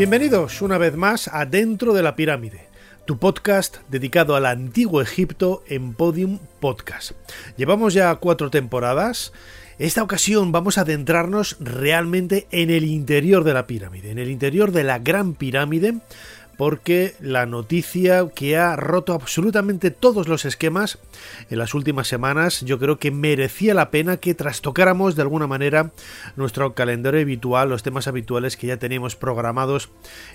Bienvenidos una vez más a Dentro de la Pirámide, tu podcast dedicado al antiguo Egipto en Podium Podcast. Llevamos ya cuatro temporadas. Esta ocasión vamos a adentrarnos realmente en el interior de la pirámide, en el interior de la Gran Pirámide, porque la noticia que ha roto absolutamente todos los esquemas en las últimas semanas yo creo que merecía la pena que trastocáramos de alguna manera nuestro calendario habitual, los temas habituales que ya teníamos programados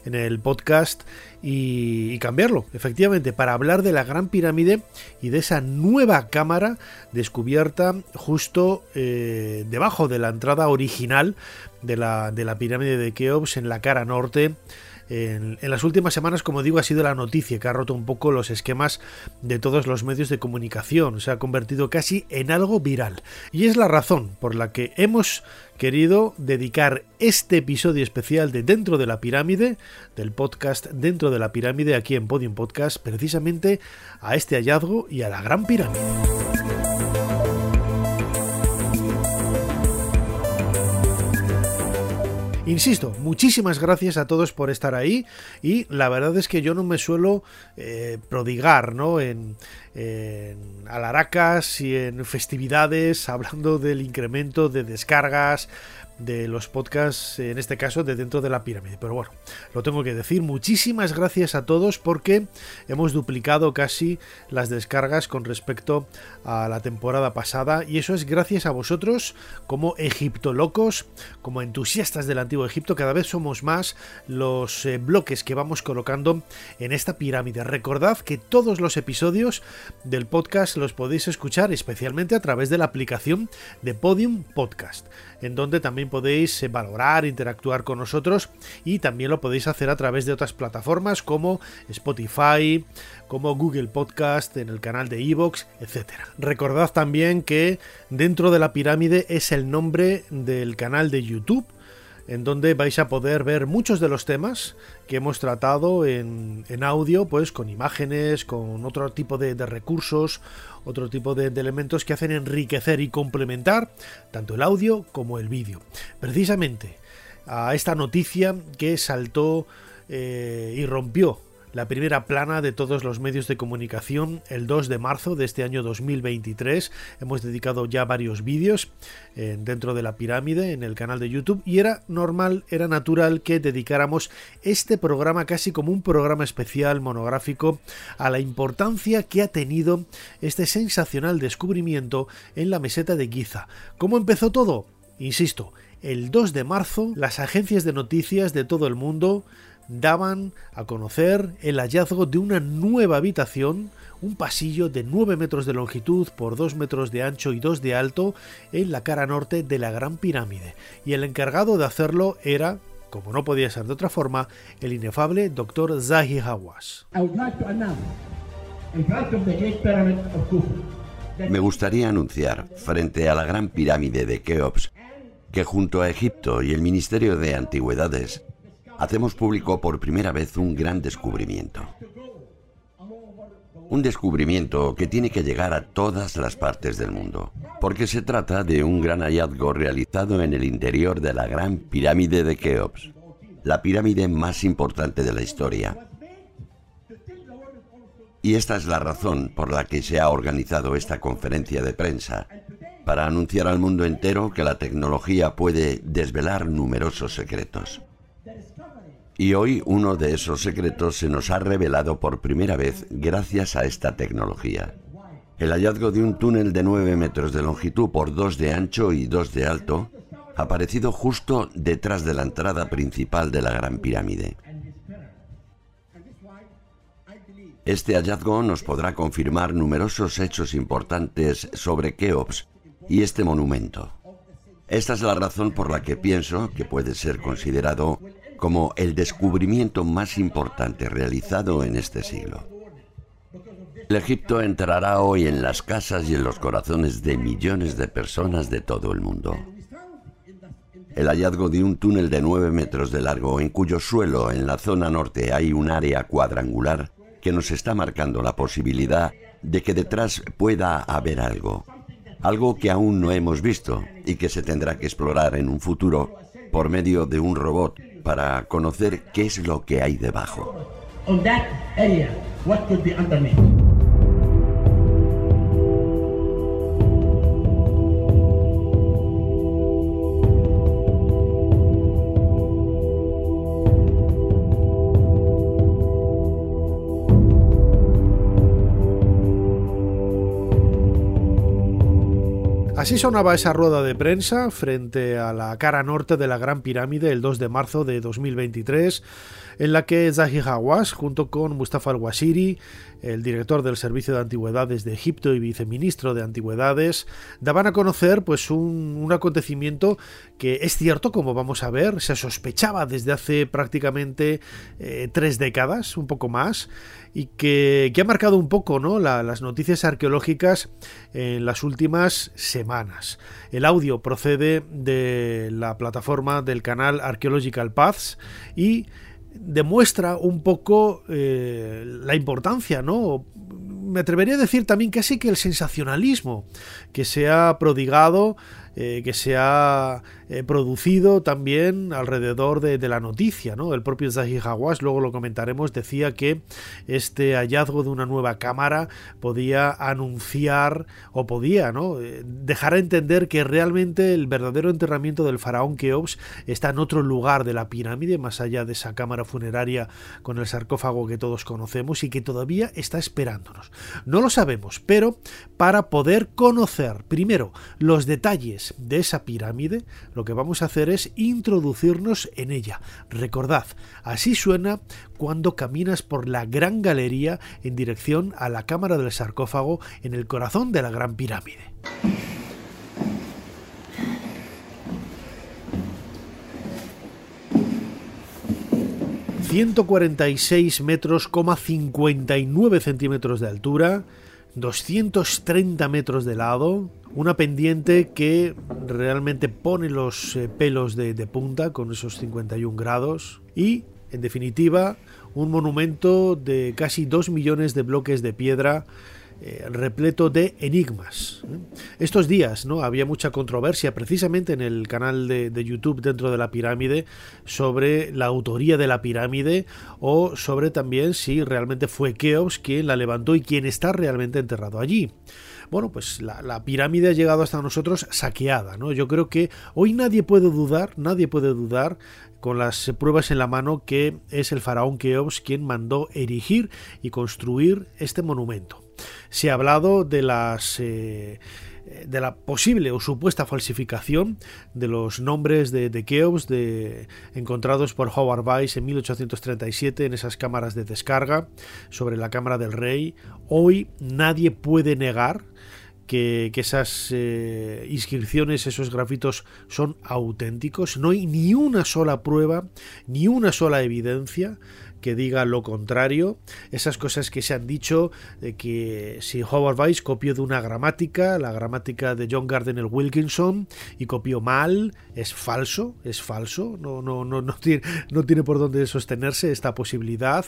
en el podcast y, cambiarlo, efectivamente, para hablar de la Gran Pirámide y de esa nueva cámara descubierta justo eh, debajo de la entrada original de la, de la pirámide de Keops en la cara norte en, las últimas semanas, como digo, ha sido la noticia que ha roto un poco los esquemas de todos los medios de comunicación. Se ha convertido casi en algo viral. Y es la razón por la que hemos querido dedicar este episodio especial de Dentro de la Pirámide, del podcast Dentro de la Pirámide, aquí en Podium Podcast, precisamente a este hallazgo y a la Gran Pirámide. Insisto, muchísimas gracias a todos por estar ahí y la verdad es que yo no me suelo eh, prodigar ¿no? en, en alaracas y en festividades hablando del incremento de descargas, de los podcasts, en este caso de dentro de la pirámide. Pero bueno, lo tengo que decir. Muchísimas gracias a todos porque hemos duplicado casi las descargas con respecto a la temporada pasada y eso es gracias a vosotros como egiptolocos, como entusiastas del antiguo Egipto. Cada vez somos más los eh, bloques que vamos colocando en esta pirámide. Recordad que todos los episodios del podcast los podéis escuchar especialmente a través de la aplicación de Podium Podcast, en donde también podéis eh, valorar, interactuar con nosotros y también lo podéis hacer a través de otras plataformas como Spotify, como Google Podcast, en el canal de Evox, etc. Recordad también que dentro de la pirámide es el nombre del canal de YouTube en donde vais a poder ver muchos de los temas que hemos tratado en, audio, pues con imágenes, con otro tipo de, recursos, otro tipo de, elementos que hacen enriquecer y complementar tanto el audio como el vídeo. Precisamente a esta noticia que saltó eh, y rompió la primera plana de todos los medios de comunicación el 2 de marzo de este año 2023. Hemos dedicado ya varios vídeos eh, dentro de la pirámide en el canal de YouTube y era normal, era natural que dedicáramos este programa casi como un programa especial monográfico a la importancia que ha tenido este sensacional descubrimiento en la meseta de Giza. ¿Cómo empezó todo? Insisto, el 2 de marzo las agencias de noticias de todo el mundo daban a conocer el hallazgo de una nueva habitación, un pasillo de 9 metros de longitud por 2 metros de ancho y 2 de alto en la cara norte de la Gran Pirámide, y el encargado de hacerlo era, como no podía ser de otra forma, el inefable Dr. Zahi Hawass. Me gustaría anunciar, frente a la Gran Pirámide de Keops, que junto a Egipto y el Ministerio de Antigüedades hacemos público por primera vez un gran descubrimiento. Un descubrimiento que tiene que llegar a todas las partes del mundo, porque se trata de un gran hallazgo realizado en el interior de la gran pirámide de Keops, la pirámide más importante de la historia. Y esta es la razón por la que se ha organizado esta conferencia de prensa, para anunciar al mundo entero que la tecnología puede desvelar numerosos secretos. Y hoy uno de esos secretos se nos ha revelado por primera vez gracias a esta tecnología. El hallazgo de un túnel de 9 metros de longitud por 2 de ancho y 2 de alto, aparecido justo detrás de la entrada principal de la Gran Pirámide. Este hallazgo nos podrá confirmar numerosos hechos importantes sobre Keops y este monumento. Esta es la razón por la que pienso que puede ser considerado como el descubrimiento más importante realizado en este siglo. El Egipto entrará hoy en las casas y en los corazones de millones de personas de todo el mundo. El hallazgo de un túnel de 9 metros de largo en cuyo suelo en la zona norte hay un área cuadrangular que nos está marcando la posibilidad de que detrás pueda haber algo. Algo que aún no hemos visto y que se tendrá que explorar en un futuro por medio de un robot para conocer qué es lo que hay debajo. Así sonaba esa rueda de prensa frente a la cara norte de la Gran Pirámide el 2 de marzo de 2023 en la que Zahi Hawass, junto con Mustafa al-Washiri, el director del Servicio de Antigüedades de Egipto y viceministro de Antigüedades, daban a conocer pues un, acontecimiento que es cierto, como vamos a ver, se sospechaba desde hace prácticamente eh, tres décadas, un poco más, y que, ha marcado un poco ¿no? las noticias arqueológicas en las últimas semanas. El audio procede de la plataforma del canal Archaeological Paths y demuestra un poco eh, la importancia, ¿no? Me atrevería a decir también casi que el sensacionalismo que se ha prodigado eh, que se ha eh, producido también alrededor de, la noticia. ¿no? El propio Zahi Hawass, luego lo comentaremos, decía que este hallazgo de una nueva cámara podía anunciar o podía ¿no? Eh, dejar a entender que realmente el verdadero enterramiento del faraón Keops está en otro lugar de la pirámide, más allá de esa cámara funeraria con el sarcófago que todos conocemos y que todavía está esperándonos. No lo sabemos, pero para poder conocer primero los detalles de esa pirámide, lo que vamos a hacer es introducirnos en ella. Recordad, así suena cuando caminas por la gran galería en dirección a la cámara del sarcófago en el corazón de la gran pirámide. ...146 metros, 59 centímetros de altura... ...230 metros de lado... Una pendiente que realmente pone los eh, pelos de, punta con esos 51 grados y, en definitiva, un monumento de casi 2 millones de bloques de piedra eh, repleto de enigmas. ¿eh? Estos días ¿no? había mucha controversia precisamente en el canal de, de, YouTube dentro de la pirámide sobre la autoría de la pirámide o sobre también si realmente fue Keops quien la levantó y quien está realmente enterrado allí bueno, pues la, pirámide ha llegado hasta nosotros saqueada, ¿no? Yo creo que hoy nadie puede dudar, nadie puede dudar con las pruebas en la mano que es el faraón Keops quien mandó erigir y construir este monumento. Se ha hablado de las eh, de la posible o supuesta falsificación de los nombres de, de Keops encontrados por Howard Weiss en 1837 en esas cámaras de descarga sobre la Cámara del Rey. Hoy nadie puede negar que, esas eh, inscripciones, esos grafitos son auténticos. No hay ni una sola prueba, ni una sola evidencia que diga lo contrario. Esas cosas que se han dicho de que si Howard Weiss copió de una gramática, la gramática de John Gardner Wilkinson, y copió mal, es falso, es falso, no, no, no, no, tiene, no tiene por dónde sostenerse esta posibilidad.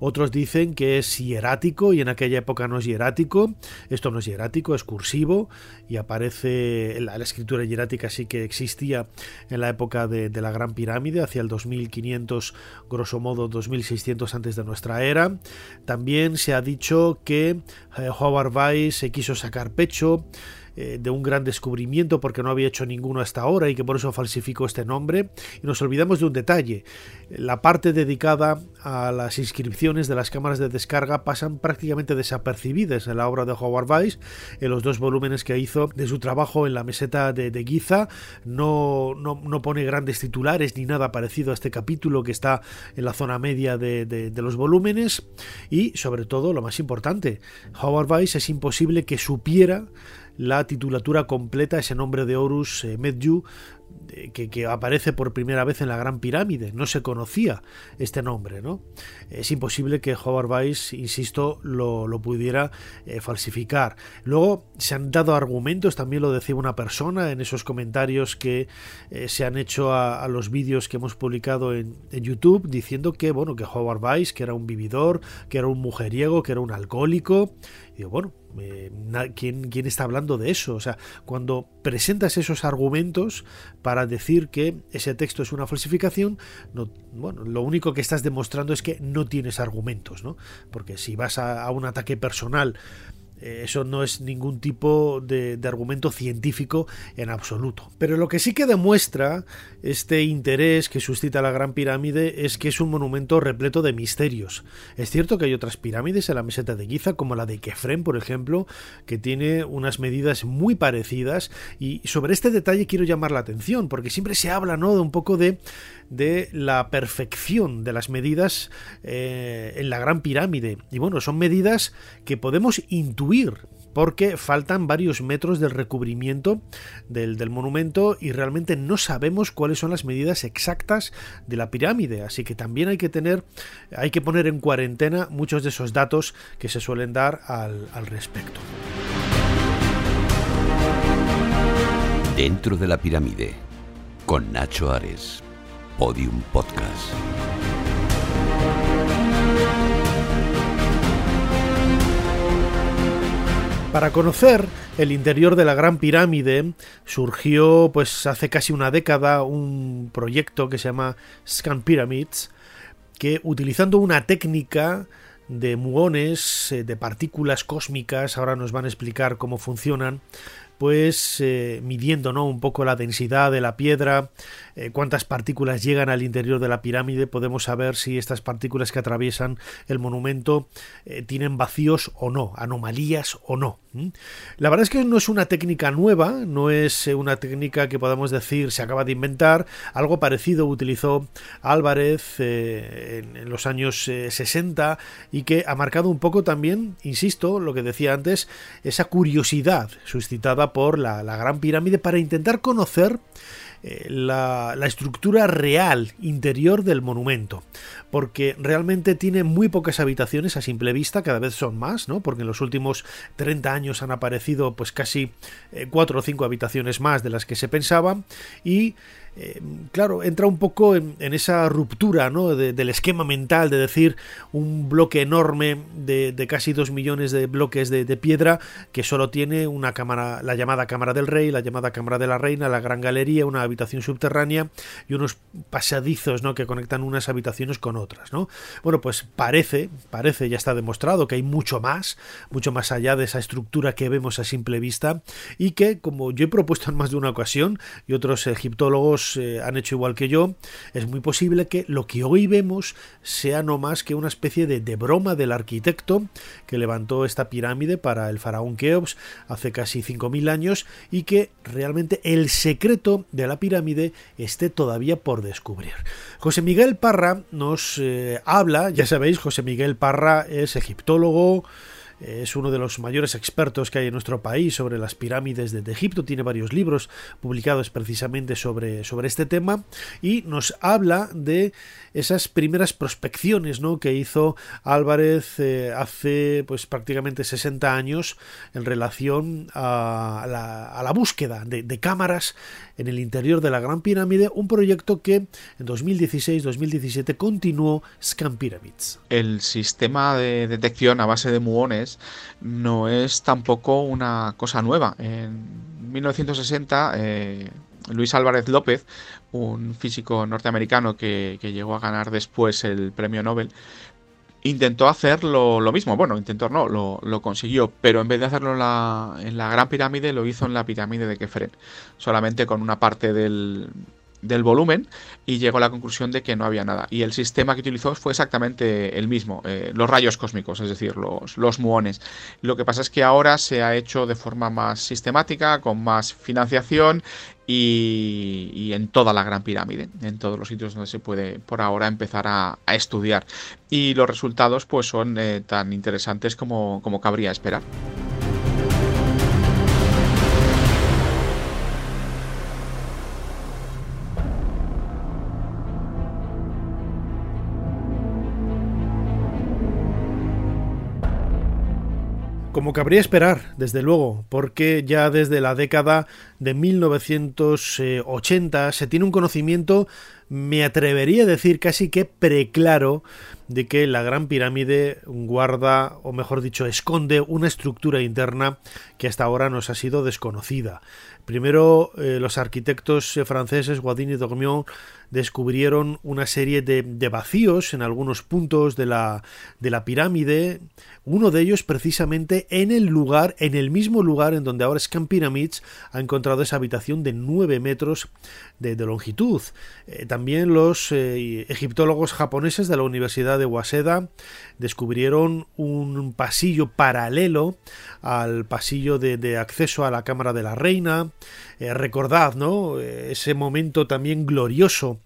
Otros dicen que es hierático y en aquella época no es hierático. Esto no es hierático, es cursivo y aparece la, escritura hierática sí que existía en la época de, de la Gran Pirámide, hacia el 2500, grosso modo 2600 600 antes de nuestra era. También se ha dicho que eh, Howard Weiss se quiso sacar pecho eh, de un gran descubrimiento porque no había hecho ninguno hasta ahora y que por eso falsificó este nombre. Y nos olvidamos de un detalle. La parte dedicada a las inscripciones de las cámaras de descarga pasan prácticamente desapercibidas en la obra de Howard Weiss, en los dos volúmenes que hizo de su trabajo en la meseta de, Giza. No, no, pone grandes titulares ni nada parecido a este capítulo que está en la zona media de, de los volúmenes. Y sobre todo, lo más importante, Howard Weiss es imposible que supiera la titulatura completa, ese nombre de Horus eh, Medju, que, aparece por primera vez en la Gran Pirámide. No se conocía este nombre, ¿no? Es imposible que Howard Weiss, insisto, lo, pudiera eh, falsificar. Luego se han dado argumentos, también lo decía una persona en esos comentarios que eh, se han hecho a, los vídeos que hemos publicado en, YouTube, diciendo que, bueno, que Howard Weiss, que era un vividor, que era un mujeriego, que era un alcohólico. Bueno, eh, ¿quién, ¿quién, está hablando de eso? O sea, cuando presentas esos argumentos para decir que ese texto es una falsificación, no, bueno, lo único que estás demostrando es que no tienes argumentos, ¿no? Porque si vas a, un ataque personal eso no es ningún tipo de, argumento científico en absoluto. Pero lo que sí que demuestra este interés que suscita la Gran Pirámide es que es un monumento repleto de misterios. Es cierto que hay otras pirámides en la meseta de Giza, como la de Kefren, por ejemplo, que tiene unas medidas muy parecidas. Y sobre este detalle quiero llamar la atención, porque siempre se habla ¿no? de un poco de de la perfección de las medidas eh, en la Gran Pirámide. Y bueno, son medidas que podemos intuir porque faltan varios metros del recubrimiento del, del, monumento y realmente no sabemos cuáles son las medidas exactas de la pirámide. Así que también hay que tener, hay que poner en cuarentena muchos de esos datos que se suelen dar al, al respecto. Dentro de la pirámide, con Nacho Ares. Podium Podcast. Para conocer el interior de la Gran Pirámide surgió pues hace casi una década un proyecto que se llama Scan Pyramids que utilizando una técnica de muones, eh, de partículas cósmicas, ahora nos van a explicar cómo funcionan, pues eh, midiendo ¿no? un poco la densidad de la piedra, eh, cuántas partículas llegan al interior de la pirámide, podemos saber si estas partículas que atraviesan el monumento eh, tienen vacíos o no, anomalías o no. La verdad es que no es una técnica nueva, no es una técnica que podamos decir se acaba de inventar, algo parecido utilizó Álvarez en, los años 60 y que ha marcado un poco también, insisto, lo que decía antes, esa curiosidad suscitada por la, Gran Pirámide para intentar conocer eh, la, estructura real interior del monumento, porque realmente tiene muy pocas habitaciones a simple vista, cada vez son más, ¿no? Porque en los últimos 30 años han aparecido pues casi eh, cuatro o cinco habitaciones más de las que se pensaba y eh, claro, entra un poco en, esa ruptura ¿no? del esquema mental de decir un bloque enorme de, casi dos millones de bloques de, piedra que solo tiene una cámara, la llamada cámara del rey, la llamada cámara de la reina, la gran galería, una habitación subterránea y unos pasadizos ¿no? que conectan unas habitaciones con otras. ¿no? Bueno, pues parece, parece, ya está demostrado que hay mucho más, mucho más allá de esa estructura que vemos a simple vista y que, como yo he propuesto en más de una ocasión y otros egiptólogos eh, han hecho igual que yo, es muy posible que lo que hoy vemos sea no más que una especie de, broma del arquitecto que levantó esta pirámide para el faraón Keops hace casi 5.000 años y que realmente el secreto de la pirámide esté todavía por descubrir. José Miguel Parra nos eh, habla, ya sabéis, José Miguel Parra es egiptólogo, es uno de los mayores expertos que hay en nuestro país sobre las pirámides de, Egipto, tiene varios libros publicados precisamente sobre, sobre este tema y nos habla de esas primeras prospecciones ¿no? que hizo Álvarez eh, hace pues prácticamente 60 años en relación a la, búsqueda de, cámaras en el interior de la Gran Pirámide, un proyecto que en 2016-2017 continuó Scan Pyramids. El sistema de detección a base de muones no es tampoco una cosa nueva. En 1960 eh, Luis Álvarez López, un físico norteamericano que, llegó a ganar después el premio Nobel, intentó hacer lo, mismo. Bueno, intentó no, lo, consiguió, pero en vez de hacerlo en la, en la Gran Pirámide, lo hizo en la pirámide de Kefren, solamente con una parte del, del volumen y llegó a la conclusión de que no había nada. Y el sistema que utilizó fue exactamente el mismo, eh, los rayos cósmicos, es decir, los, los muones. Lo que pasa es que ahora se ha hecho de forma más sistemática, con más financiación y, en toda la Gran Pirámide, en todos los sitios donde se puede por ahora empezar a, estudiar. Y los resultados pues son eh, tan interesantes como, como cabría esperar. Como cabría esperar, desde luego, porque ya desde la década de 1980 se tiene un conocimiento, me atrevería a decir casi que preclaro, de que la Gran Pirámide guarda, o mejor dicho, esconde una estructura interna que hasta ahora nos ha sido desconocida. Primero, eh, los arquitectos franceses, Guadin y Dormion, descubrieron una serie de, vacíos en algunos puntos de la, de la pirámide, uno de ellos precisamente en el lugar, en el mismo lugar en donde ahora Scan Pyramids ha encontrado esa habitación de 9 metros de, longitud. Eh, también los egiptólogos japoneses de la Universidad de Waseda descubrieron un pasillo paralelo al pasillo de acceso a la Cámara de la Reina, eh, recordad, ¿no? Ese momento también glorioso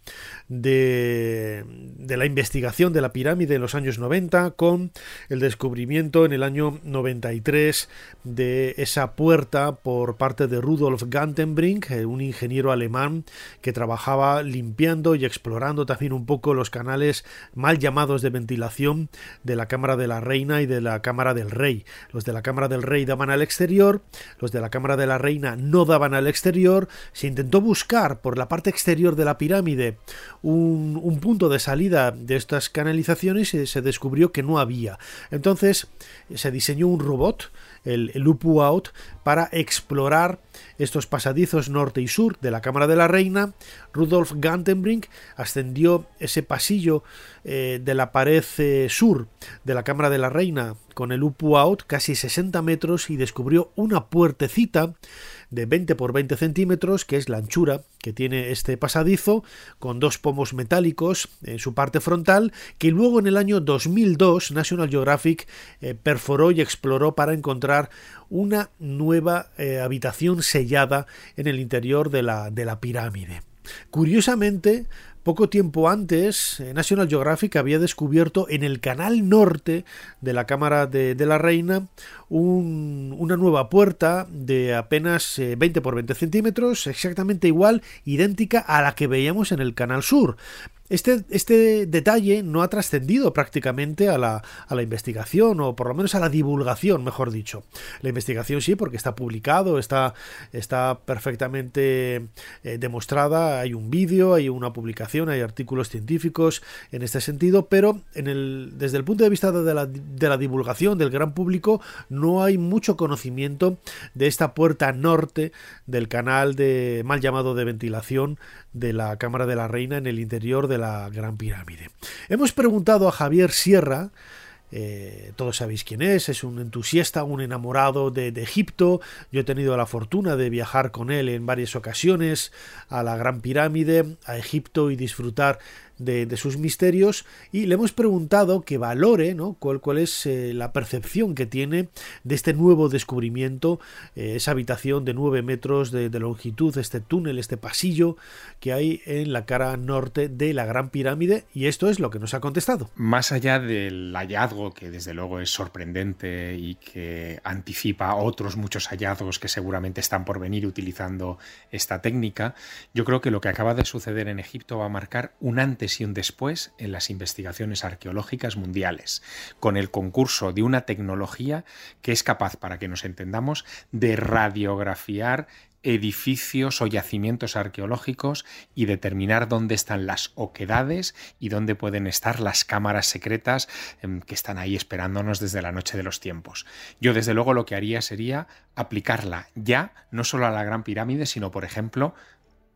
de, de, la investigación de la pirámide en los años 90 con el descubrimiento en el año 93 de esa puerta por parte de Rudolf Gantenbrink, eh, un ingeniero alemán que trabajaba limpiando y explorando también un poco los canales mal llamados de ventilación de la Cámara de la Reina y de la Cámara del Rey. Los de la Cámara del Rey daban al exterior, los de la Cámara de la Reina no daban al exterior, se intentó buscar por la parte exterior de la pirámide un, punto de salida de estas canalizaciones se descubrió que no había. Entonces se diseñó un robot, el, el Out, para explorar estos pasadizos norte y sur de la Cámara de la Reina. Rudolf Gantenbrink ascendió ese pasillo eh, de la pared eh, sur de la Cámara de la Reina con el Upu Out casi 60 metros y descubrió una puertecita de 20 por 20 centímetros, que es la anchura que tiene este pasadizo, con dos pomos metálicos en su parte frontal, que luego en el año 2002 National Geographic eh, perforó y exploró para encontrar una nueva eh, habitación sellada en el interior de la, de la pirámide. Curiosamente, poco tiempo antes, eh, National Geographic había descubierto en el canal norte de la Cámara de, la Reina una nueva puerta de apenas 20 eh, por 20 centímetros, exactamente igual, idéntica a la que veíamos en el canal sur. Este, este, detalle no ha trascendido prácticamente a la, a la, investigación, o por lo menos a la divulgación, mejor dicho. La investigación sí, porque está publicado, está, está perfectamente eh, demostrada, hay un vídeo, hay una publicación, hay artículos científicos en este sentido, pero en el, desde el punto de vista de la, de la divulgación del gran público, no hay mucho conocimiento de esta puerta norte del canal de mal llamado de ventilación de la Cámara de la Reina en el interior de la Gran Pirámide. Hemos preguntado a Javier Sierra, eh, todos sabéis quién es, es un entusiasta, un enamorado de, Egipto. Yo he tenido la fortuna de viajar con él en varias ocasiones a la Gran Pirámide, a Egipto y disfrutar de, sus misterios y le hemos preguntado que valore ¿no? cuál, cuál es eh, la percepción que tiene de este nuevo descubrimiento, eh, esa habitación de 9 metros de, longitud, este túnel, este pasillo que hay en la cara norte de la Gran Pirámide y esto es lo que nos ha contestado. Más allá del hallazgo que desde luego es sorprendente y que anticipa otros muchos hallazgos que seguramente están por venir utilizando esta técnica, yo creo que lo que acaba de suceder en Egipto va a marcar un antes y un después en las investigaciones arqueológicas mundiales, con el concurso de una tecnología que es capaz, para que nos entendamos, de radiografiar edificios o yacimientos arqueológicos y determinar dónde están las oquedades y dónde pueden estar las cámaras secretas em, que están ahí esperándonos desde la noche de los tiempos. Yo desde luego lo que haría sería aplicarla ya no solo a la Gran Pirámide, sino por ejemplo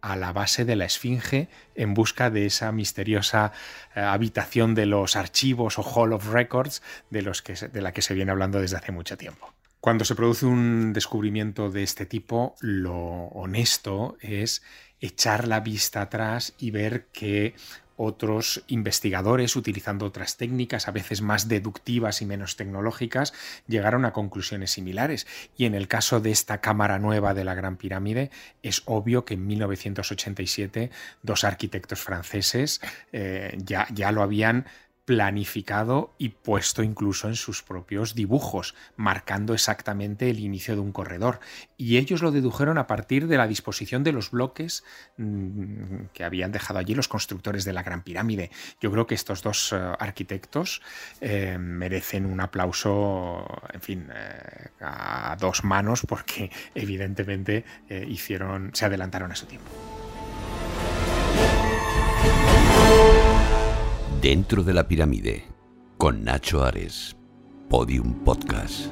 a la base de la Esfinge en busca de esa misteriosa eh, habitación de los archivos o Hall of Records de, los que, de la que se viene hablando desde hace mucho tiempo. Cuando se produce un descubrimiento de este tipo, lo honesto es echar la vista atrás y ver que otros investigadores, utilizando otras técnicas, a veces más deductivas y menos tecnológicas, llegaron a conclusiones similares. Y en el caso de esta cámara nueva de la Gran Pirámide, es obvio que en 1987 dos arquitectos franceses eh, ya, ya lo habían planificado y puesto incluso en sus propios dibujos, marcando exactamente el inicio de un corredor. Y ellos lo dedujeron a partir de la disposición de los bloques mm, que habían dejado allí los constructores de la Gran Pirámide. Yo creo que estos dos eh, arquitectos eh, merecen un aplauso, en fin, eh, a dos manos porque evidentemente hicieron, se adelantaron a su tiempo. Dentro de la pirámide, con Nacho Ares, Podium Podcast.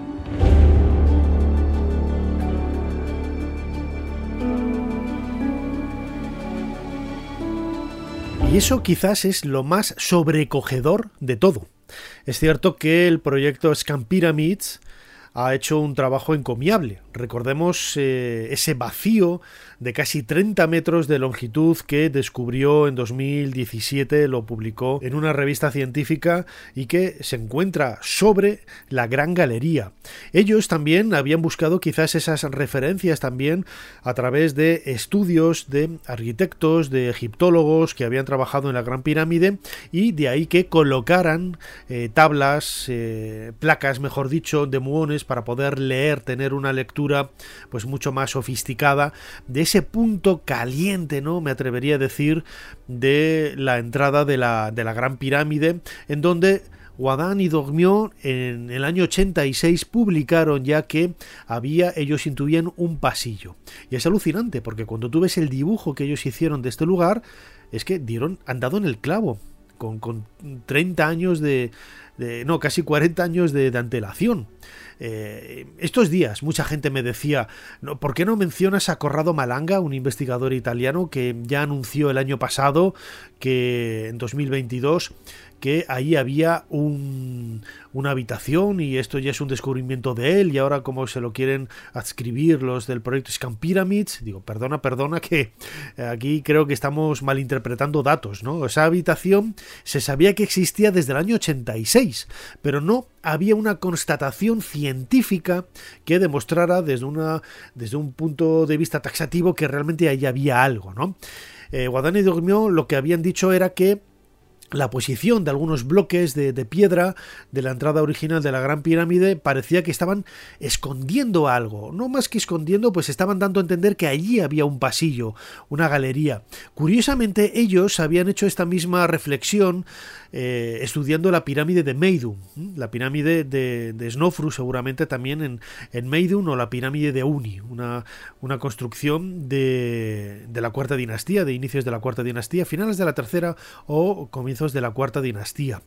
Y eso quizás es lo más sobrecogedor de todo. Es cierto que el proyecto Scam Pyramids ha hecho un trabajo encomiable. Recordemos eh, ese vacío de casi 30 metros de longitud que descubrió en 2017, lo publicó en una revista científica y que se encuentra sobre la Gran Galería. Ellos también habían buscado quizás esas referencias también a través de estudios de arquitectos, de egiptólogos que habían trabajado en la Gran Pirámide y de ahí que colocaran eh, tablas, eh, placas, mejor dicho, de muones para poder leer, tener una lectura pues mucho más sofisticada de ese punto caliente, ¿no? Me atrevería a decir, de la entrada de la, de la Gran Pirámide, en donde Guadán y en el año 86 publicaron ya que había, ellos intuían un pasillo. Y es alucinante porque cuando tú ves el dibujo que ellos hicieron de este lugar, es que dieron, han dado en el clavo, con, con 30 años de, no, casi 40 años de, antelación. Eh, estos días mucha gente me decía, ¿por qué no mencionas a Corrado Malanga, un investigador italiano que ya anunció el año pasado que en 2022 que ahí había un, una habitación y esto ya es un descubrimiento de él y ahora como se lo quieren adscribir los del proyecto Scam Pyramids, digo, perdona, perdona que aquí creo que estamos malinterpretando datos, ¿no? Esa habitación se sabía que existía desde el año 86, pero no había una constatación científica que demostrara desde, una, desde un punto de vista taxativo que realmente ahí había algo, ¿no? Eh, Guadani Dormió lo que habían dicho era que la posición de algunos bloques de, piedra de la entrada original de la Gran Pirámide parecía que estaban escondiendo algo. No más que escondiendo, pues estaban dando a entender que allí había un pasillo, una galería. Curiosamente, ellos habían hecho esta misma reflexión eh, estudiando la pirámide de Meidum, la pirámide de, de Snofru seguramente también en, en Meidum o la pirámide de Uni, una, una construcción de, de la cuarta dinastía, de inicios de la cuarta dinastía, finales de la tercera o comienzos de la cuarta dinastía.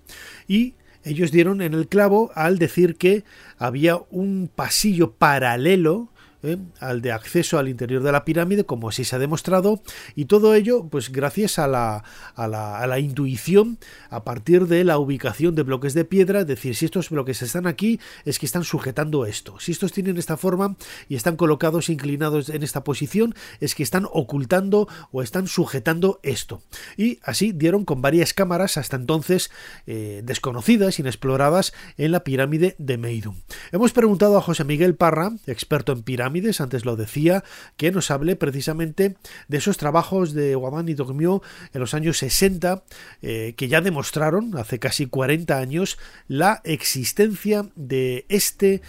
Y ellos dieron en el clavo al decir que había un pasillo paralelo ¿eh? al de acceso al interior de la pirámide, como así se ha demostrado, y todo ello, pues gracias a la, a la, a la intuición a partir de la ubicación de bloques de piedra, es decir, si estos bloques están aquí, es que están sujetando esto. Si estos tienen esta forma y están colocados inclinados en esta posición, es que están ocultando o están sujetando esto. Y así dieron con varias cámaras hasta entonces eh, desconocidas, inexploradas en la pirámide de Meidum. Hemos preguntado a José Miguel Parra, experto en pirámides, antes lo decía, que nos hable precisamente de esos trabajos de Guamán y Dogmio en los años 60, eh, que ya demostraron, hace casi 40 años, la existencia de este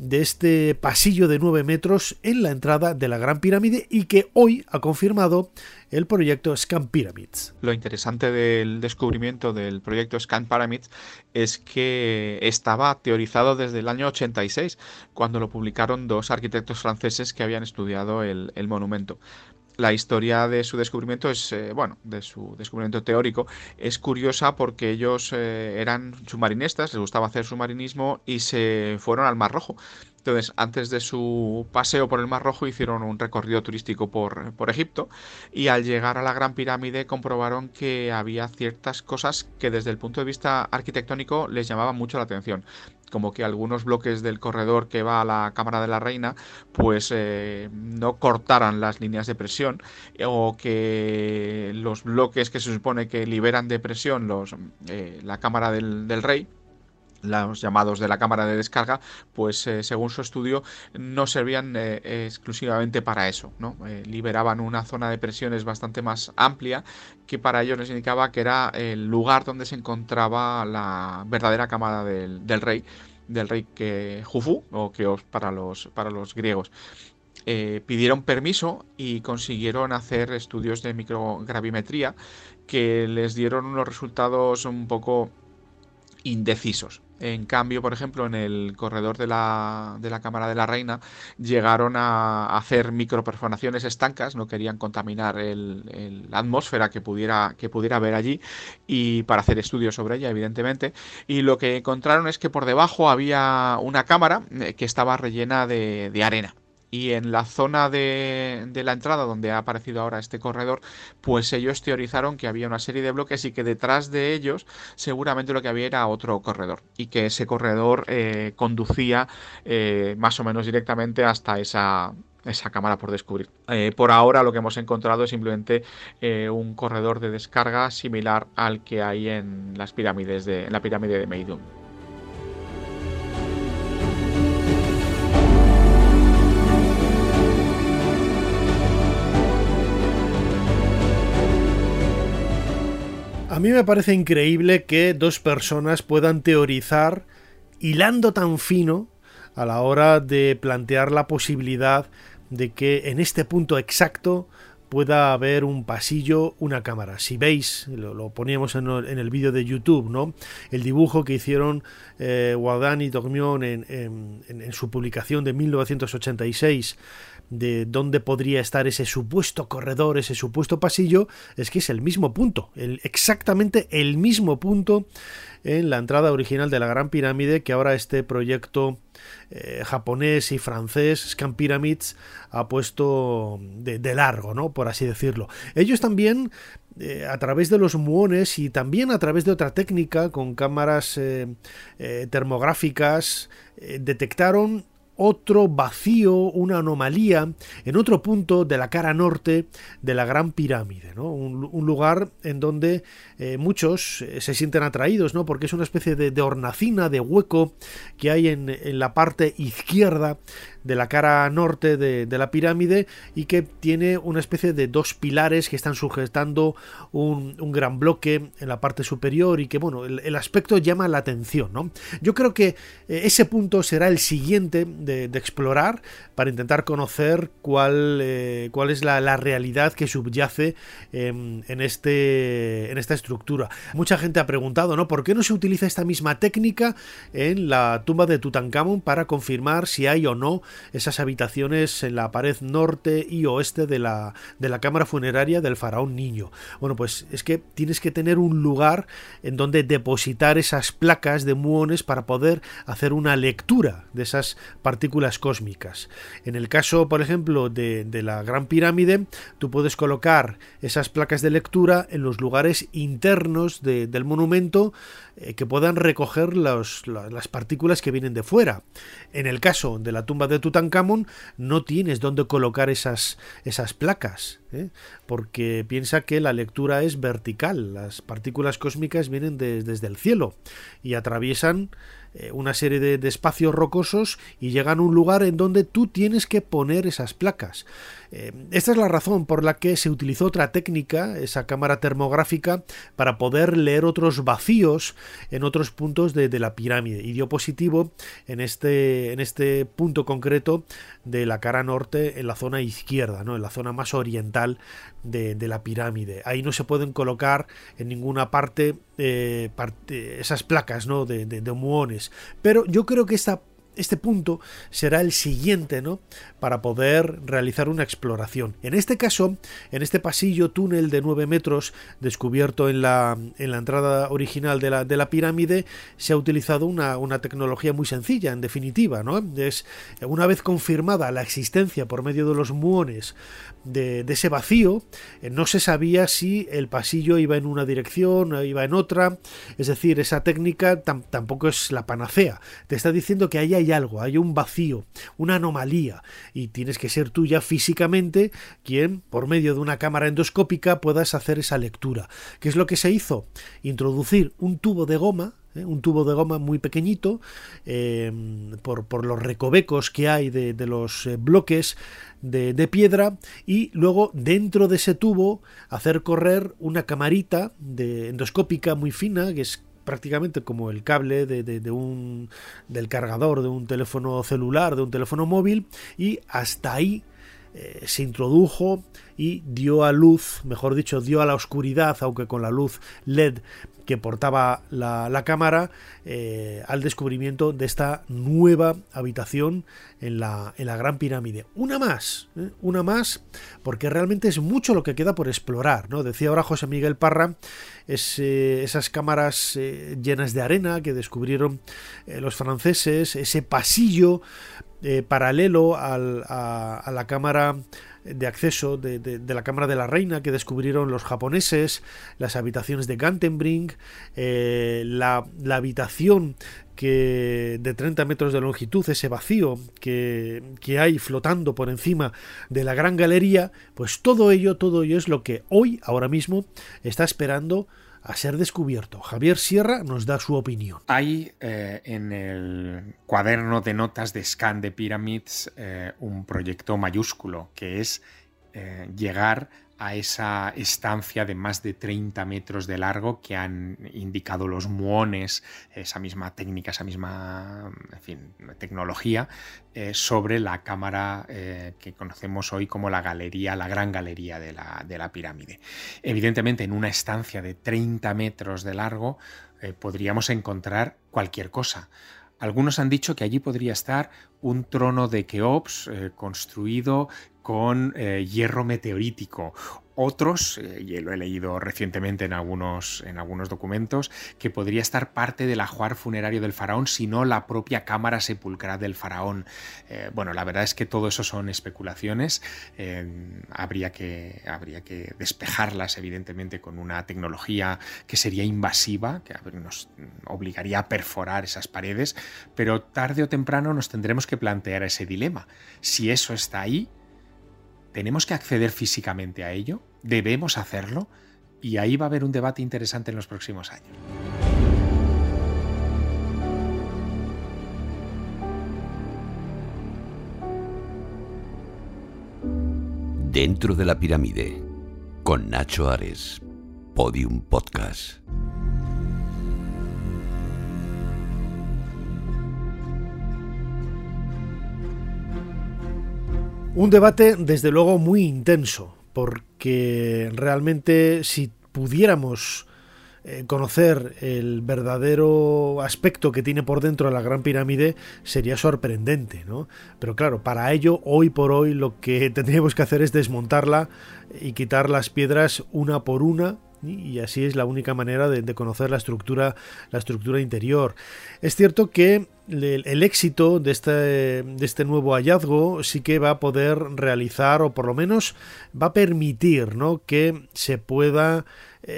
de este pasillo de 9 metros en la entrada de la Gran Pirámide y que hoy ha confirmado el proyecto Scan Pyramids. Lo interesante del descubrimiento del proyecto Scan Pyramids es que estaba teorizado desde el año 86, cuando lo publicaron dos arquitectos franceses que habían estudiado el, el monumento. La historia de su descubrimiento es, eh, bueno, de su descubrimiento teórico, es curiosa porque ellos eh, eran submarinistas, les gustaba hacer submarinismo y se fueron al Mar Rojo. Entonces, antes de su paseo por el Mar Rojo, hicieron un recorrido turístico por, por, Egipto y al llegar a la Gran Pirámide comprobaron que había ciertas cosas que desde el punto de vista arquitectónico les llamaban mucho la atención como que algunos bloques del corredor que va a la Cámara de la Reina pues eh, no cortaran las líneas de presión o que los bloques que se supone que liberan de presión los, eh, la Cámara del Rey los llamados de la cámara de descarga, pues eh, según su estudio no servían exclusivamente para eso, ¿no? liberaban una zona de presiones bastante más amplia que para ellos les indicaba que era el lugar donde se encontraba la verdadera cámara del, rey, del rey que Jufu, o que para los, para los griegos. Eh, pidieron permiso y consiguieron hacer estudios de microgravimetría que les dieron unos resultados un poco indecisos. En cambio, por ejemplo, en el corredor de la, de la Cámara de la Reina llegaron a hacer microperforaciones estancas, no querían contaminar el, la atmósfera que pudiera, que pudiera haber allí y para hacer estudios sobre ella, evidentemente. Y lo que encontraron es que por debajo había una cámara eh, que estaba rellena de, de arena y en la zona de, la entrada donde ha aparecido ahora este corredor, pues ellos teorizaron que había una serie de bloques y que detrás de ellos seguramente lo que había era otro corredor y que ese corredor eh, conducía eh, más o menos directamente hasta esa, esa cámara por descubrir. Eh, por ahora lo que hemos encontrado es simplemente un corredor de descarga similar al que hay en las pirámides de en la pirámide de Meidum. A mí me parece increíble que dos personas puedan teorizar hilando tan fino a la hora de plantear la posibilidad de que en este punto exacto pueda haber un pasillo, una cámara. Si veis, lo, poníamos en el, vídeo de YouTube, ¿no? El dibujo que hicieron eh, y Dogmion en, en, su publicación de 1986 de dónde podría estar ese supuesto corredor, ese supuesto pasillo, es que es el mismo punto, el, exactamente el mismo punto en la entrada original de la Gran Pirámide que ahora este proyecto eh, japonés y francés, Scan Pyramids, ha puesto de, largo, ¿no? Por así decirlo. Ellos también eh, a través de los muones y también a través de otra técnica con cámaras eh, termográficas detectaron otro vacío, una anomalía en otro punto de la cara norte de la Gran Pirámide, ¿no? un, lugar en donde eh, muchos eh, se sienten atraídos, ¿no? porque es una especie de, hornacina, de hueco que hay en, en la parte izquierda de la cara norte de, la pirámide y que tiene una especie de dos pilares que están sujetando un, gran bloque en la parte superior y que bueno, el, aspecto llama la atención. ¿no? Yo creo que eh, ese punto será el siguiente de, explorar para intentar conocer cuál, eh, cuál es la, realidad que subyace en, este, en esta estructura. Mucha gente ha preguntado, ¿no? ¿Por qué no se utiliza esta misma técnica en la tumba de Tutankamón para confirmar si hay o no esas habitaciones en la pared norte y oeste de la, de la cámara funeraria del faraón niño. Bueno, pues es que tienes que tener un lugar en donde depositar esas placas de muones para poder hacer una lectura de esas partículas cósmicas. En el caso, por ejemplo, de, la Gran Pirámide, tú puedes colocar esas placas de lectura en los lugares internos del monumento eh, que puedan recoger las partículas que vienen de fuera. En el caso de la tumba de Tutankamón no tienes dónde colocar esas, esas placas, ¿eh? porque piensa que la lectura es vertical, las partículas cósmicas vienen desde el cielo y atraviesan eh, una serie de, espacios rocosos y llegan a un lugar en donde tú tienes que poner esas placas. Eh, esta es la razón por la que se utilizó otra técnica, esa cámara termográfica, para poder leer otros vacíos en otros puntos de, la pirámide y dio positivo en este, en este punto concreto de la cara norte en la zona izquierda, ¿no? en la zona más oriental de, la pirámide. Ahí no se pueden colocar en ninguna parte, eh, esas placas ¿no? de, de, muones. Pero yo creo que esta este punto será el siguiente, ¿no? Para poder realizar una exploración. En este caso, en este pasillo túnel de 9 metros descubierto en la, en la entrada original de la, de la pirámide, se ha utilizado una, una, tecnología muy sencilla, en definitiva, ¿no? Es una vez confirmada la existencia por medio de los muones de, ese vacío, eh, no se sabía si el pasillo iba en una dirección, o iba en otra, es decir, esa técnica tampoco es la panacea, te está diciendo que ahí hay algo, hay un vacío, una anomalía, y tienes que ser tú ya físicamente quien, por medio de una cámara endoscópica, puedas hacer esa lectura. ¿Qué es lo que se hizo? Introducir un tubo de goma, ¿eh? un tubo de goma muy pequeñito, eh, por, los recovecos que hay de, los bloques de, piedra y luego dentro de ese tubo hacer correr una camarita de endoscópica muy fina que es prácticamente como el cable de, un del cargador de un teléfono celular de un teléfono móvil y hasta ahí eh, se introdujo y dio a luz, mejor dicho, dio a la oscuridad, aunque con la luz LED que portaba la, cámara eh, al descubrimiento de esta nueva habitación en la, en la Gran Pirámide. Una más, ¿eh? una más, porque realmente es mucho lo que queda por explorar. ¿no? Decía ahora José Miguel Parra, eh, esas cámaras llenas de arena que descubrieron los franceses, ese pasillo paralelo a, a la cámara de acceso de, la Cámara de la Reina que descubrieron los japoneses, las habitaciones de Gantenbrink, eh, la, habitación que de 30 metros de longitud, ese vacío que, que, hay flotando por encima de la gran galería, pues todo ello, todo ello es lo que hoy, ahora mismo, está esperando a ser descubierto. Javier Sierra nos da su opinión. Hay eh, en el cuaderno de notas de Scan de Pyramids eh, un proyecto mayúsculo que es eh, llegar a esa estancia de más de 30 metros de largo que han indicado los muones, esa misma técnica, esa misma tecnología, eh, sobre la cámara eh, que conocemos hoy como la galería, la gran galería de la, de la pirámide. Evidentemente, en una estancia de 30 metros de largo eh, podríamos encontrar cualquier cosa. Algunos han dicho que allí podría estar un trono de Keops construido con eh, hierro meteorítico. Otros, eh, y lo he leído recientemente en algunos, en algunos documentos, que podría estar parte del ajuar funerario del faraón, sino la propia cámara sepulcral del faraón. Eh, bueno, la verdad es que todo eso son especulaciones. habría, que, habría que despejarlas, evidentemente, con una tecnología que sería invasiva, que nos obligaría a perforar esas paredes, pero tarde o temprano nos tendremos que plantear ese dilema. Si eso está ahí, ¿Tenemos que acceder físicamente a ello? ¿Debemos hacerlo? Y ahí va a haber un debate interesante en los próximos años. Dentro de la pirámide, con Nacho Ares, Podium Podcast. Un debate, desde luego, muy intenso, porque realmente si pudiéramos eh, conocer el verdadero aspecto que tiene por dentro la Gran Pirámide sería sorprendente, ¿no? Pero claro, para ello, hoy por hoy, lo que tendríamos que hacer es desmontarla y quitar las piedras una por una y así es la única manera de, conocer la estructura, la estructura interior. Es cierto que el, éxito de este, de este nuevo hallazgo sí que va a poder realizar o por lo menos va a permitir ¿no? que se pueda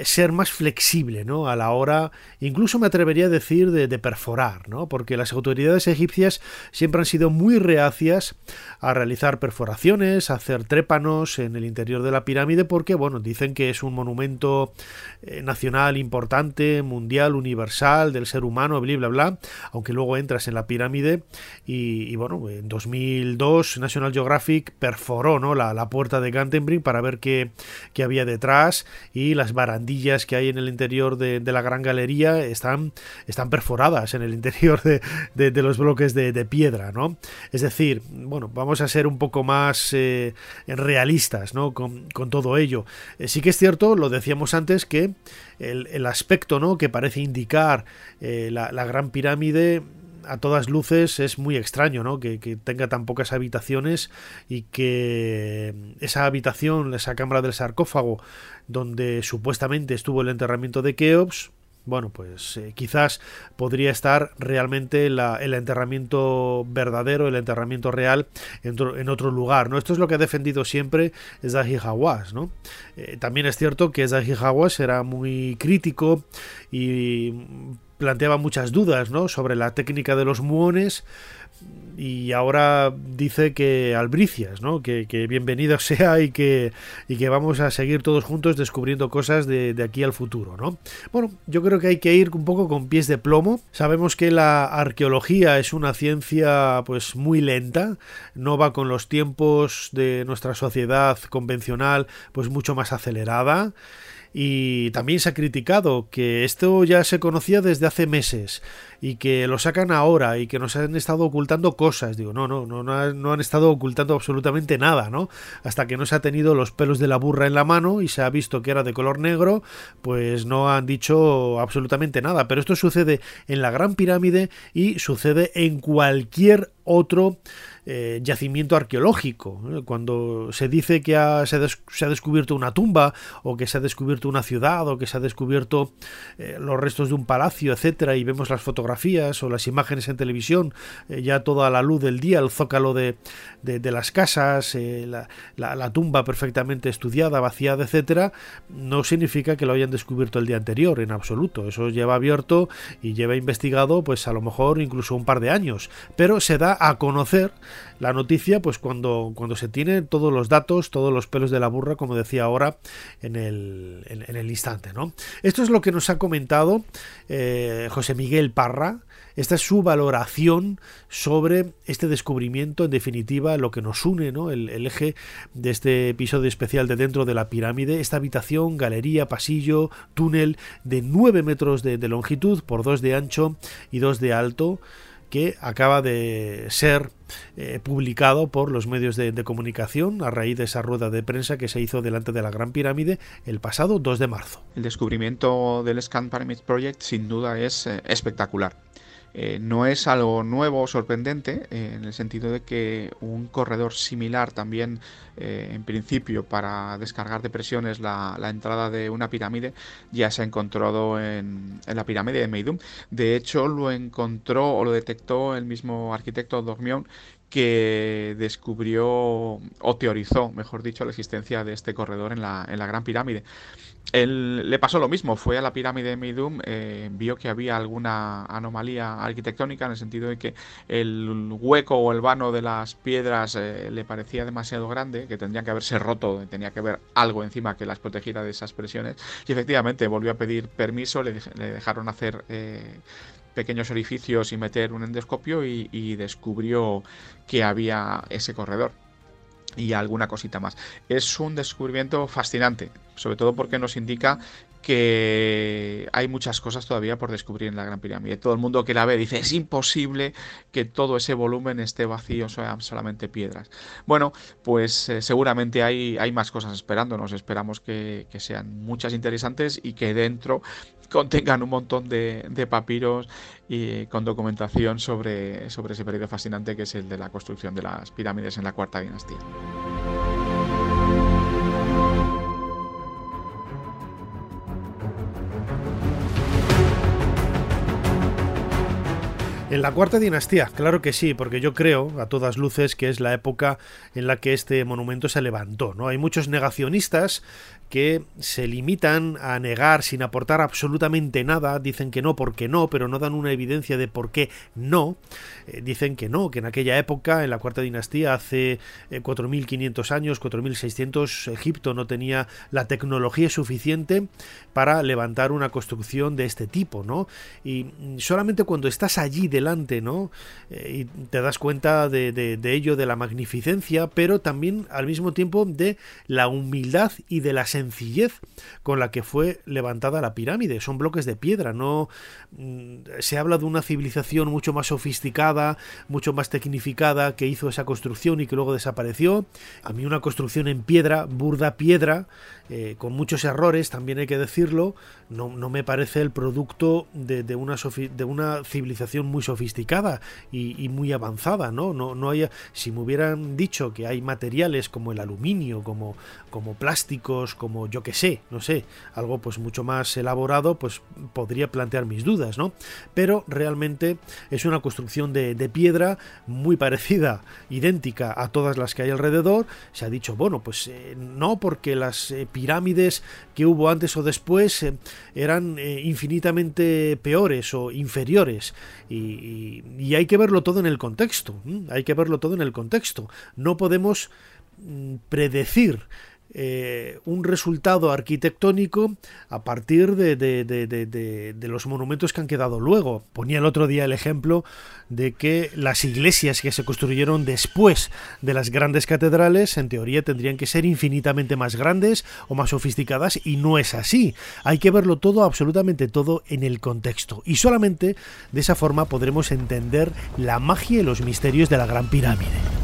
ser más flexible ¿no? a la hora, incluso me atrevería a decir, de, perforar, ¿no? porque las autoridades egipcias siempre han sido muy reacias a realizar perforaciones, a hacer trépanos en el interior de la pirámide, porque bueno, dicen que es un monumento eh, nacional importante, mundial, universal, del ser humano, bla, bla, bla, aunque luego entras en la pirámide y, bueno, en 2002 National Geographic perforó ¿no? la, la puerta de Gantenbrink para ver qué, qué había detrás y las varas que hay en el interior de, la gran galería están, están perforadas en el interior de, los bloques de, piedra, ¿no? Es decir, bueno, vamos a ser un poco más eh, realistas, ¿no? Con, todo ello. Eh, sí que es cierto, lo decíamos antes, que el, aspecto, ¿no? Que parece indicar eh, la, la gran pirámide a todas luces es muy extraño, ¿no? Que, tenga tan pocas habitaciones y que esa habitación, esa cámara del sarcófago, donde supuestamente estuvo el enterramiento de Keops, bueno, pues eh, quizás podría estar realmente la, el enterramiento verdadero, el enterramiento real en, en, otro lugar, ¿no? Esto es lo que ha defendido siempre Zahi Hawass, ¿no? Eh, también es cierto que Zahi Hawass era muy crítico y planteaba muchas dudas, ¿no? Sobre la técnica de los muones, y ahora dice que albricias, ¿no? Que, bienvenido sea y que, y que vamos a seguir todos juntos descubriendo cosas de, de, aquí al futuro, ¿no? Bueno, yo creo que hay que ir un poco con pies de plomo. Sabemos que la arqueología es una ciencia pues muy lenta, no va con los tiempos de nuestra sociedad convencional pues mucho más acelerada y también se ha criticado que esto ya se conocía desde hace meses y que lo sacan ahora y que nos han estado ocultando cosas. Digo, no, no, no, no han estado ocultando absolutamente nada, ¿no? Hasta que no se ha tenido los pelos de la burra en la mano y se ha visto que era de color negro, pues no han dicho absolutamente nada. Pero esto sucede en la Gran Pirámide y sucede en cualquier otro eh, yacimiento arqueológico. Cuando se dice que se, ha descubierto una tumba o que se ha descubierto una ciudad o que se ha descubierto eh, los restos de un palacio, etcétera, y vemos las fotografías o las imágenes en televisión, eh, ya toda la luz del día, el zócalo de, de, las casas, la, la, tumba perfectamente estudiada, vaciada, etcétera, no significa que lo hayan descubierto el día anterior, en absoluto. Eso lleva abierto y lleva investigado, pues a lo mejor incluso un par de años, pero se da a conocer la noticia pues cuando, cuando se tienen todos los datos, todos los pelos de la burra, como decía ahora en el, en, el instante. ¿no? Esto es lo que nos ha comentado eh, José Miguel Parra. Esta es su valoración sobre este descubrimiento, en definitiva, lo que nos une, ¿no? el, eje de este episodio especial de dentro de la pirámide, esta habitación, galería, pasillo, túnel de 9 metros de, de longitud por 2 de ancho y 2 de alto que acaba de ser eh, publicado por los medios de, comunicación a raíz de esa rueda de prensa que se hizo delante de la Gran Pirámide el pasado 2 de marzo. El descubrimiento del Scan Pyramid Project sin duda es eh, espectacular. Eh, no es algo nuevo o sorprendente eh, en el sentido de que un corredor similar también eh, en principio para descargar depresiones la, la, entrada de una pirámide ya se ha encontrado en, la pirámide de Meidum. De hecho lo encontró o lo detectó el mismo arquitecto Dormion que descubrió o teorizó, mejor dicho, la existencia de este corredor en la Gran Pirámide. Él, le pasó lo mismo, fue a la pirámide de Meidum, eh, vio que había alguna anomalía arquitectónica en el sentido de que el hueco o el vano de las piedras eh, le parecía demasiado grande, que tendría que haberse roto, tenía que haber algo encima que las protegiera de esas presiones. Y efectivamente volvió a pedir permiso, le, dejaron hacer eh, pequeños orificios y meter un endoscopio y, descubrió que había ese corredor y alguna cosita más. Es un descubrimiento fascinante, sobre todo porque nos indica que hay muchas cosas todavía por descubrir en la Gran Pirámide. Todo el mundo que la ve dice, es imposible que todo ese volumen esté vacío, sean solamente piedras. Bueno, pues eh, seguramente hay, hay más cosas esperándonos. Esperamos que, sean muchas interesantes y que dentro contengan un montón de, de papiros y con documentación sobre, sobre ese periodo fascinante que es el de la construcción de las pirámides en la Cuarta Dinastía. En la cuarta dinastía, claro que sí, porque yo creo, a todas luces, que es la época en la que este monumento se levantó. ¿no? Hay muchos negacionistas que se limitan a negar sin aportar absolutamente nada, dicen que no porque no, pero no dan una evidencia de por qué no, eh, dicen que no, que en aquella época, en la cuarta dinastía, hace 4.500 eh, años, 4.600, Egipto no tenía la tecnología suficiente para levantar una construcción de este tipo, ¿no? Y solamente cuando estás allí ¿no? Eh, y te das cuenta de, ello, de la magnificencia, pero también al mismo tiempo de la humildad y de la sencillez sencillez con la que fue levantada la pirámide. Son bloques de piedra, no mm, se habla de una civilización mucho más sofisticada, mucho más tecnificada que hizo esa construcción y que luego desapareció. A mí una construcción en piedra, burda piedra, eh, con muchos errores, también hay que decirlo, no, me parece el producto de, una, de una civilización muy sofisticada y, muy avanzada, ¿no? No, no haya, si me hubieran dicho que hay materiales como el aluminio, como, como plásticos, como yo que sé, no sé, algo pues mucho más elaborado, pues podría plantear mis dudas, ¿no? Pero realmente es una construcción de, piedra muy parecida, idéntica a todas las que hay alrededor. Se ha dicho, bueno, pues eh, no porque las eh, pirámides que hubo antes o después eh, eran infinitamente peores o inferiores y, hay que verlo todo en el contexto hay que verlo todo en el contexto. No podemos mm, predecir eh, un resultado arquitectónico a partir de, de, los monumentos que han quedado luego. Ponía el otro día el ejemplo de que las iglesias que se construyeron después de las grandes catedrales, en teoría, tendrían que ser infinitamente más grandes o más sofisticadas, y no es así. Hay que verlo todo, absolutamente todo, en el contexto. Y solamente de esa forma podremos entender la magia y los misterios de la Gran Pirámide.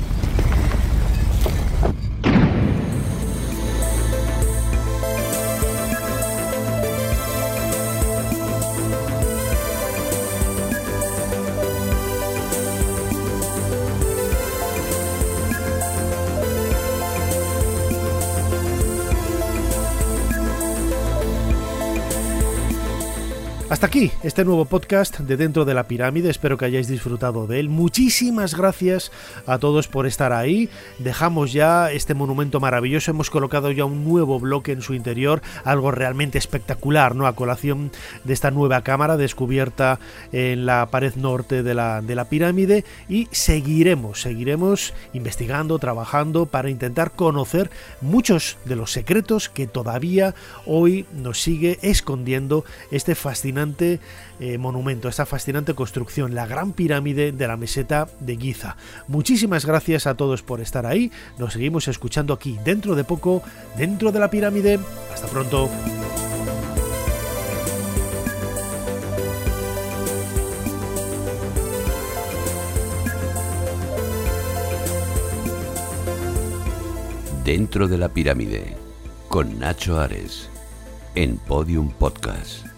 Hasta aquí este nuevo podcast de Dentro de la Pirámide, espero que hayáis disfrutado de él. Muchísimas gracias a todos por estar ahí. Dejamos ya este monumento maravilloso, hemos colocado ya un nuevo bloque en su interior, algo realmente espectacular, ¿no? A colación de esta nueva cámara descubierta en la pared norte de la, de la pirámide y seguiremos, seguiremos investigando, trabajando para intentar conocer muchos de los secretos que todavía hoy nos sigue escondiendo este eh, monumento, esta fascinante construcción, la gran pirámide de la meseta de Giza. Muchísimas gracias a todos por estar ahí. Nos seguimos escuchando aquí dentro de poco, dentro de la pirámide. Hasta pronto. Dentro de la pirámide, con Nacho Ares, en Podium Podcast.